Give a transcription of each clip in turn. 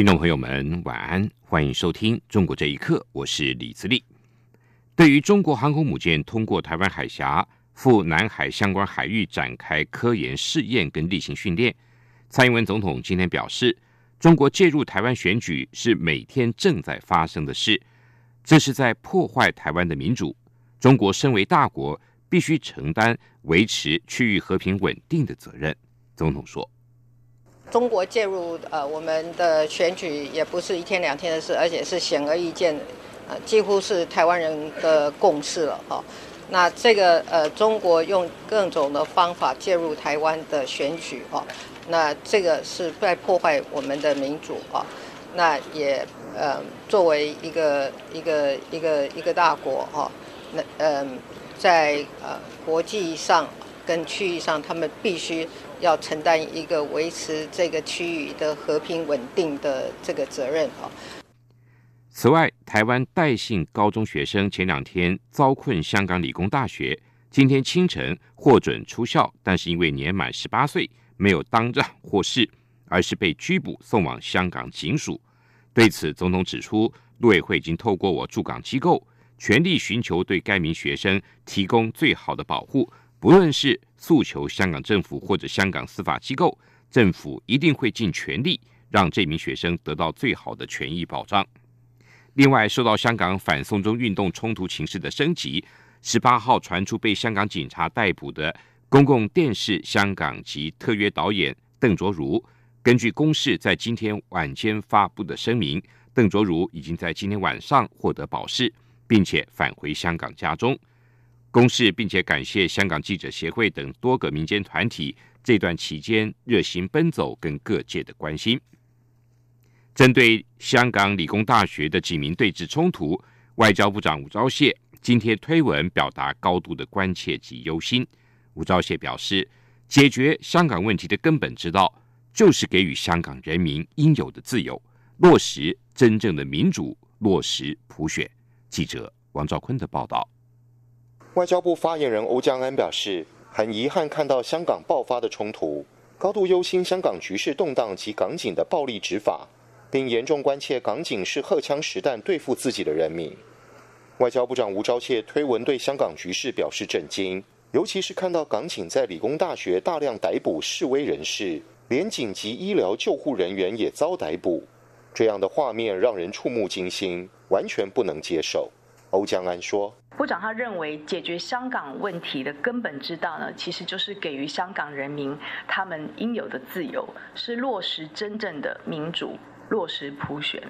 听众朋友们，晚安，欢迎收听《中国这一刻》，我是李自立。对于中国航空母舰通过台湾海峡赴南海相关海域展开科研试验跟例行训练，蔡英文总统今天表示，中国介入台湾选举是每天正在发生的事，这是在破坏台湾的民主。中国身为大国，必须承担维持区域和平稳定的责任。总统说。中国介入呃我们的选举也不是一天两天的事，而且是显而易见，呃几乎是台湾人的共识了哈。那这个呃中国用各种的方法介入台湾的选举哈，那这个是在破坏我们的民主啊。那也呃作为一个一个一个一个大国哈，那嗯在呃国际上跟区域上，他们必须。要承担一个维持这个区域的和平稳定的这个责任啊。此外，台湾戴姓高中学生前两天遭困香港理工大学，今天清晨获准出校，但是因为年满十八岁，没有当场获释，而是被拘捕送往香港警署。对此，总统指出，陆委会已经透过我驻港机构，全力寻求对该名学生提供最好的保护。不论是诉求香港政府或者香港司法机构，政府一定会尽全力让这名学生得到最好的权益保障。另外，受到香港反送中运动冲突情势的升级，十八号传出被香港警察逮捕的公共电视香港及特约导演邓卓如。根据公视在今天晚间发布的声明，邓卓如已经在今天晚上获得保释，并且返回香港家中。公示，并且感谢香港记者协会等多个民间团体这段期间热心奔走跟各界的关心。针对香港理工大学的几名对峙冲突，外交部长吴钊燮今天推文表达高度的关切及忧心。吴钊燮表示，解决香港问题的根本之道，就是给予香港人民应有的自由，落实真正的民主，落实普选。记者王兆坤的报道。外交部发言人欧江安表示，很遗憾看到香港爆发的冲突，高度忧心香港局势动荡及港警的暴力执法，并严重关切港警是荷枪实弹对付自己的人民。外交部长吴钊燮推文对香港局势表示震惊，尤其是看到港警在理工大学大量逮捕示威人士，连紧急医疗救护人员也遭逮捕，这样的画面让人触目惊心，完全不能接受。欧江安说。部长他认为，解决香港问题的根本之道呢，其实就是给予香港人民他们应有的自由，是落实真正的民主，落实普选。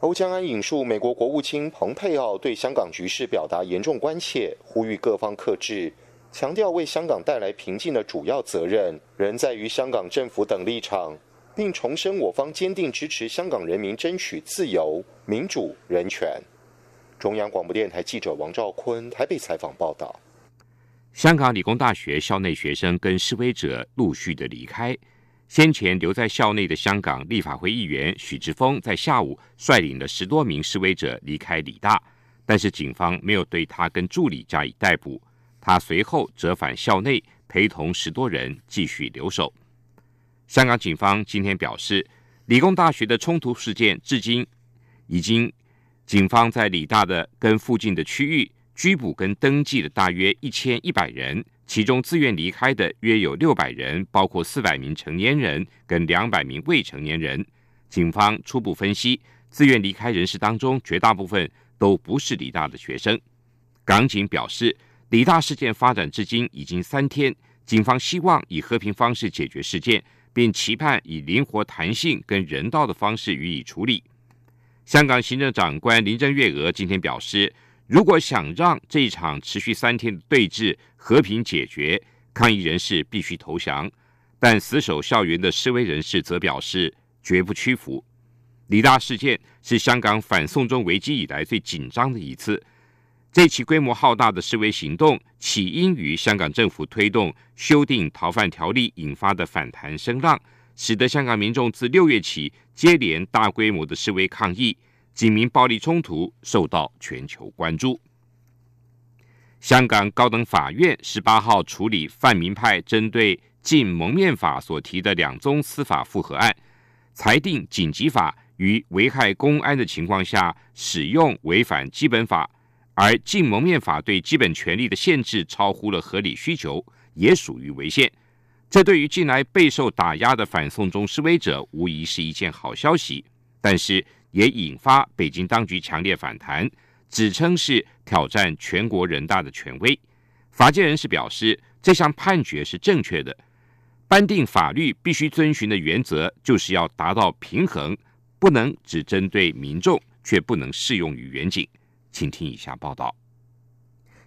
欧江安引述美国国务卿蓬佩奥对香港局势表达严重关切，呼吁各方克制，强调为香港带来平静的主要责任仍在于香港政府等立场，并重申我方坚定支持香港人民争取自由、民主、人权。中央广播电台记者王兆坤台北采访报道：香港理工大学校内学生跟示威者陆续的离开。先前留在校内的香港立法会议员许志峰，在下午率领了十多名示威者离开理大，但是警方没有对他跟助理加以逮捕。他随后折返校内，陪同十多人继续留守。香港警方今天表示，理工大学的冲突事件至今已经。警方在理大的跟附近的区域拘捕跟登记的大约一千一百人，其中自愿离开的约有六百人，包括四百名成年人跟两百名未成年人。警方初步分析，自愿离开人士当中，绝大部分都不是理大的学生。港警表示，理大事件发展至今已经三天，警方希望以和平方式解决事件，并期盼以灵活、弹性跟人道的方式予以处理。香港行政长官林郑月娥今天表示，如果想让这一场持续三天的对峙和平解决，抗议人士必须投降。但死守校园的示威人士则表示绝不屈服。李大事件是香港反送中危机以来最紧张的一次。这起规模浩大的示威行动，起因于香港政府推动修订逃犯条例引发的反弹声浪，使得香港民众自六月起接连大规模的示威抗议，警民暴力冲突受到全球关注。香港高等法院十八号处理泛民派针对禁蒙面法所提的两宗司法复核案，裁定紧急法于危害公安的情况下使用违反基本法。而禁蒙面法对基本权利的限制超乎了合理需求，也属于违宪。这对于近来备受打压的反送中示威者，无疑是一件好消息。但是，也引发北京当局强烈反弹，指称是挑战全国人大的权威。法界人士表示，这项判决是正确的。颁定法律必须遵循的原则，就是要达到平衡，不能只针对民众，却不能适用于远景。请听以下报道：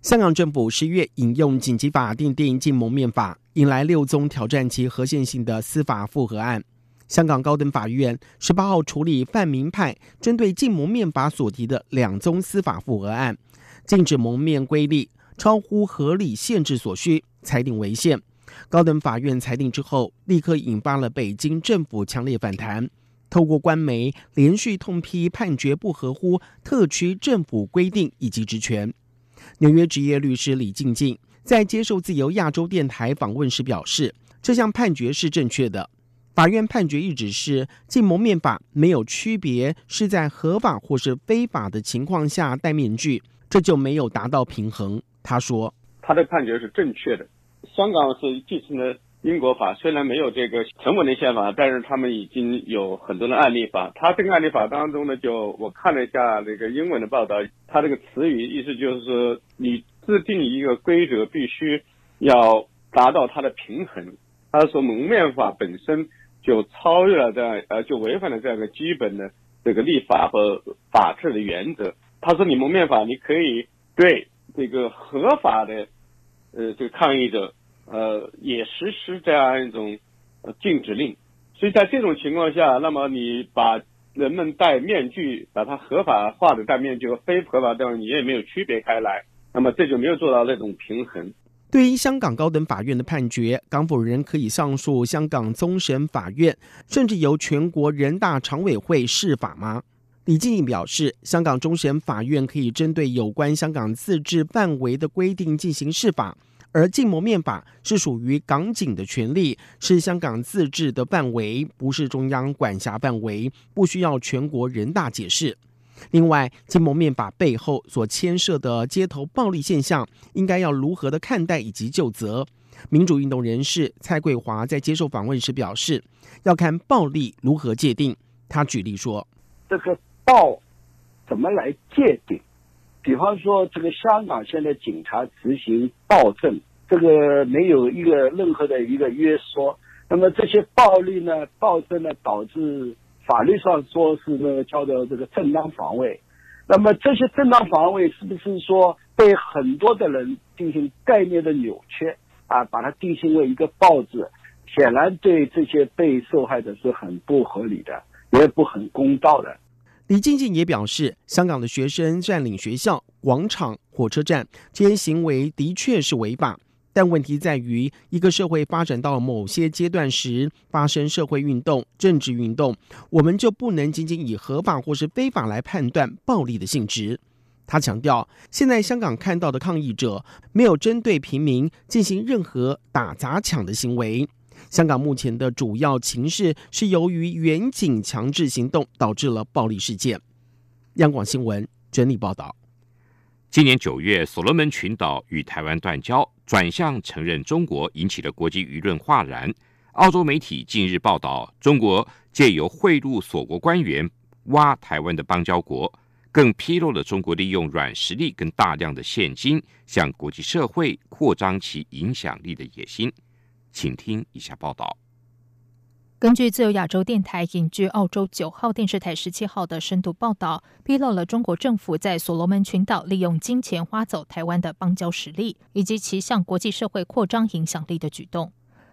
香港政府十月引用紧急法定电影禁蒙面法，引来六宗挑战其合宪性的司法复核案。香港高等法院十八号处理泛民派针对禁蒙面法所提的两宗司法复核案，禁止蒙面规例超乎合理限制所需，裁定违宪。高等法院裁定之后，立刻引发了北京政府强烈反弹。透过官媒连续痛批判决不合乎特区政府规定以及职权。纽约职业律师李静静在接受自由亚洲电台访问时表示，这项判决是正确的。法院判决一直是禁蒙面法没有区别是在合法或是非法的情况下戴面具，这就没有达到平衡。他说，他的判决是正确的。香港是继承了。英国法虽然没有这个成文的宪法，但是他们已经有很多的案例法。他这个案例法当中呢，就我看了一下那个英文的报道，他这个词语意思就是说，你制定一个规则必须要达到它的平衡。他说蒙面法本身就超越了这样呃，就违反了这样一个基本的这个立法和法治的原则。他说你蒙面法你可以对这个合法的呃这个抗议者。呃，也实施这样一种禁止令，所以在这种情况下，那么你把人们戴面具，把它合法化的戴面具和非合法戴，你也没有区别开来，那么这就没有做到那种平衡。对于香港高等法院的判决，港府人可以上诉香港终审法院，甚至由全国人大常委会释法吗？李静怡表示，香港终审法院可以针对有关香港自治范围的规定进行释法。而禁摩面法是属于港警的权利，是香港自治的范围，不是中央管辖范围，不需要全国人大解释。另外，金蒙面法背后所牵涉的街头暴力现象，应该要如何的看待以及就责？民主运动人士蔡桂华在接受访问时表示，要看暴力如何界定。他举例说：“这个暴怎么来界定？”比方说，这个香港现在警察执行暴政，这个没有一个任何的一个约束。那么这些暴力呢，暴政呢，导致法律上说是那个叫做这个正当防卫。那么这些正当防卫是不是说被很多的人进行概念的扭曲啊，把它定性为一个暴字？显然对这些被受害者是很不合理的，也不很公道的。李静静也表示，香港的学生占领学校、广场、火车站这些行为的确是违法，但问题在于，一个社会发展到某些阶段时，发生社会运动、政治运动，我们就不能仅仅以合法或是非法来判断暴力的性质。他强调，现在香港看到的抗议者没有针对平民进行任何打砸抢的行为。香港目前的主要情势是由于远景强制行动导致了暴力事件。央广新闻整理报道：今年九月，所罗门群岛与台湾断交，转向承认中国，引起了国际舆论哗然。澳洲媒体近日报道，中国借由贿赂所国官员挖台湾的邦交国，更披露了中国利用软实力跟大量的现金向国际社会扩张其影响力的野心。请听以下报道。根据自由亚洲电台引据澳洲九号电视台十七号的深度报道，披露了中国政府在所罗门群岛利用金钱挖走台湾的邦交实力，以及其向国际社会扩张影响力的举动。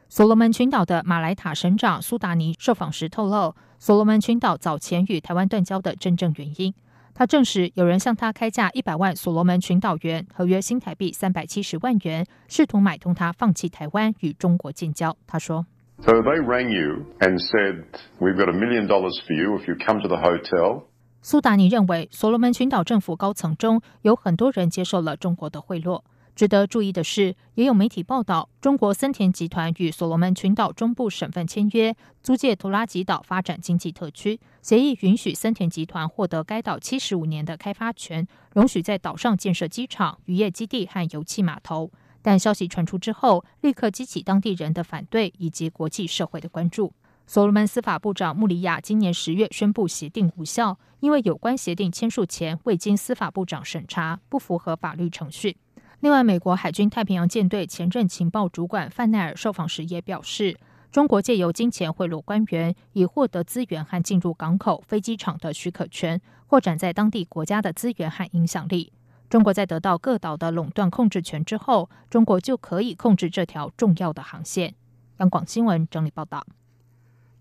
所罗门群岛的马来塔省长苏达尼受访时透露，所罗门群岛早前与台湾断交的真正原因。他证实有人向他开价一百万所罗门群岛元，合约新台币三百七十万元，试图买通他放弃台湾与中国建交。他说：“So they rang you and said we've got a million dollars for you if you come to the hotel。”苏达尼认为，所罗门群岛政府高层中有很多人接受了中国的贿赂。值得注意的是，也有媒体报道，中国森田集团与所罗门群岛中部省份签约，租借图拉吉岛发展经济特区。协议允许森田集团获得该岛七十五年的开发权，容许在岛上建设机场、渔业基地和油气码头。但消息传出之后，立刻激起当地人的反对以及国际社会的关注。所罗门司法部长穆里亚今年十月宣布协定无效，因为有关协定签署前未经司法部长审查，不符合法律程序。另外，美国海军太平洋舰队前任情报主管范奈尔受访时也表示，中国借由金钱贿赂官员，以获得资源和进入港口、飞机场的许可权，扩展在当地国家的资源和影响力。中国在得到各岛的垄断控制权之后，中国就可以控制这条重要的航线。央广新闻整理报道。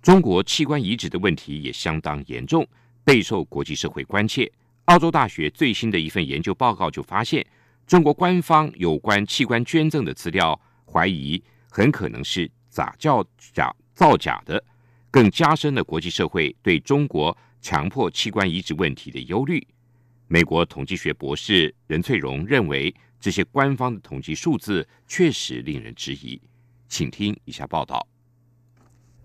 中国器官移植的问题也相当严重，备受国际社会关切。澳洲大学最新的一份研究报告就发现。中国官方有关器官捐赠的资料，怀疑很可能是假造假造假的，更加深了国际社会对中国强迫器官移植问题的忧虑。美国统计学博士任翠荣认为，这些官方的统计数字确实令人质疑。请听以下报道。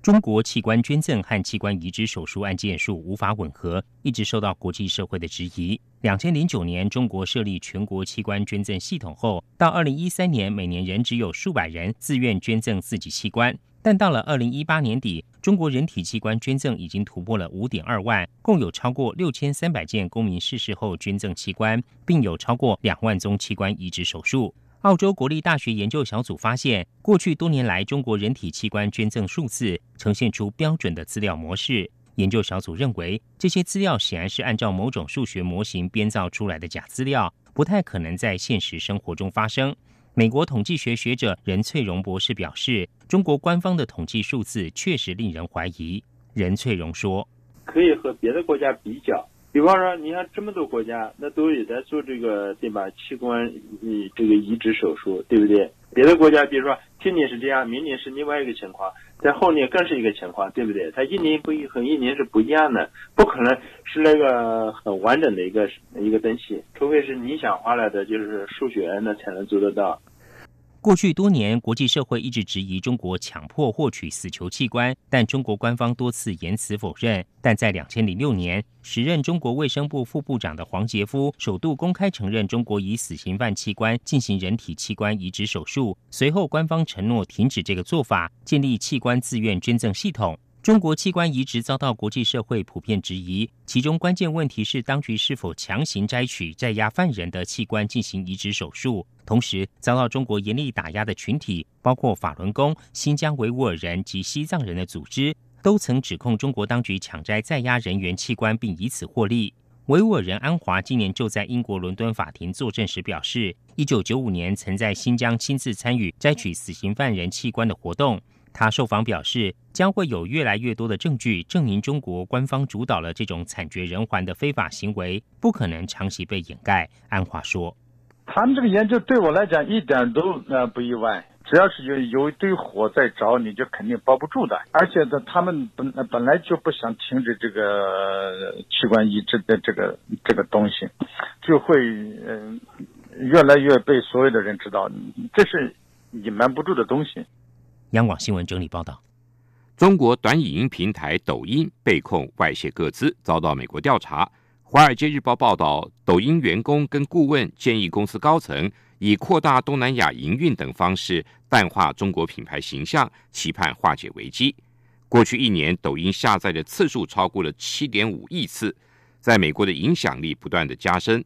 中国器官捐赠和器官移植手术案件数无法吻合，一直受到国际社会的质疑。两千零九年，中国设立全国器官捐赠系统后，到二零一三年，每年仍只有数百人自愿捐赠自己器官。但到了二零一八年底，中国人体器官捐赠已经突破了五点二万，共有超过六千三百件公民逝世后捐赠器官，并有超过两万宗器官移植手术。澳洲国立大学研究小组发现，过去多年来中国人体器官捐赠数字呈现出标准的资料模式。研究小组认为，这些资料显然是按照某种数学模型编造出来的假资料，不太可能在现实生活中发生。美国统计学学者任翠荣博士表示，中国官方的统计数字确实令人怀疑。任翠荣说：“可以和别的国家比较。”比方说，你看这么多国家，那都也在做这个对吧？器官移这个移植手术，对不对？别的国家，比如说今年是这样，明年是另外一个情况，在后年更是一个情况，对不对？它一年不一和一年是不一样的，不可能是那个很完整的一个一个东西，除非是理想化了的，就是数学那才能做得到。过去多年，国际社会一直质疑中国强迫获取死囚器官，但中国官方多次言辞否认。但在两千零六年，时任中国卫生部副部长的黄杰夫首度公开承认，中国以死刑犯器官进行人体器官移植手术。随后，官方承诺停止这个做法，建立器官自愿捐赠系统。中国器官移植遭到国际社会普遍质疑，其中关键问题是当局是否强行摘取在押犯人的器官进行移植手术。同时，遭到中国严厉打压的群体，包括法轮功、新疆维吾尔人及西藏人的组织，都曾指控中国当局抢摘在押人员器官并以此获利。维吾尔人安华今年就在英国伦敦法庭作证时表示，一九九五年曾在新疆亲自参与摘取死刑犯人器官的活动。他受访表示，将会有越来越多的证据证明中国官方主导了这种惨绝人寰的非法行为，不可能长期被掩盖。安华说：“他们这个研究对我来讲一点都呃不意外，只要是有有一堆火在着，你就肯定包不住的。而且呢，他们本本来就不想停止这个器官移植的这个这个东西，就会嗯越来越被所有的人知道，这是隐瞒不住的东西。”央广新闻整理报道：中国短影音平台抖音被控外泄各资，遭到美国调查。《华尔街日报》报道，抖音员工跟顾问建议公司高层以扩大东南亚营运等方式淡化中国品牌形象，期盼化解危机。过去一年，抖音下载的次数超过了七点五亿次，在美国的影响力不断的加深。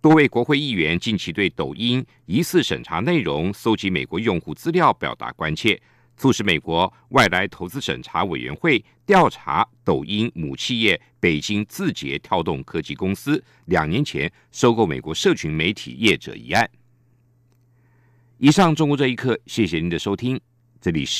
多位国会议员近期对抖音疑似审查内容、搜集美国用户资料表达关切，促使美国外来投资审查委员会调查抖音母企业北京字节跳动科技公司两年前收购美国社群媒体业者一案。以上，中国这一刻，谢谢您的收听，这里是。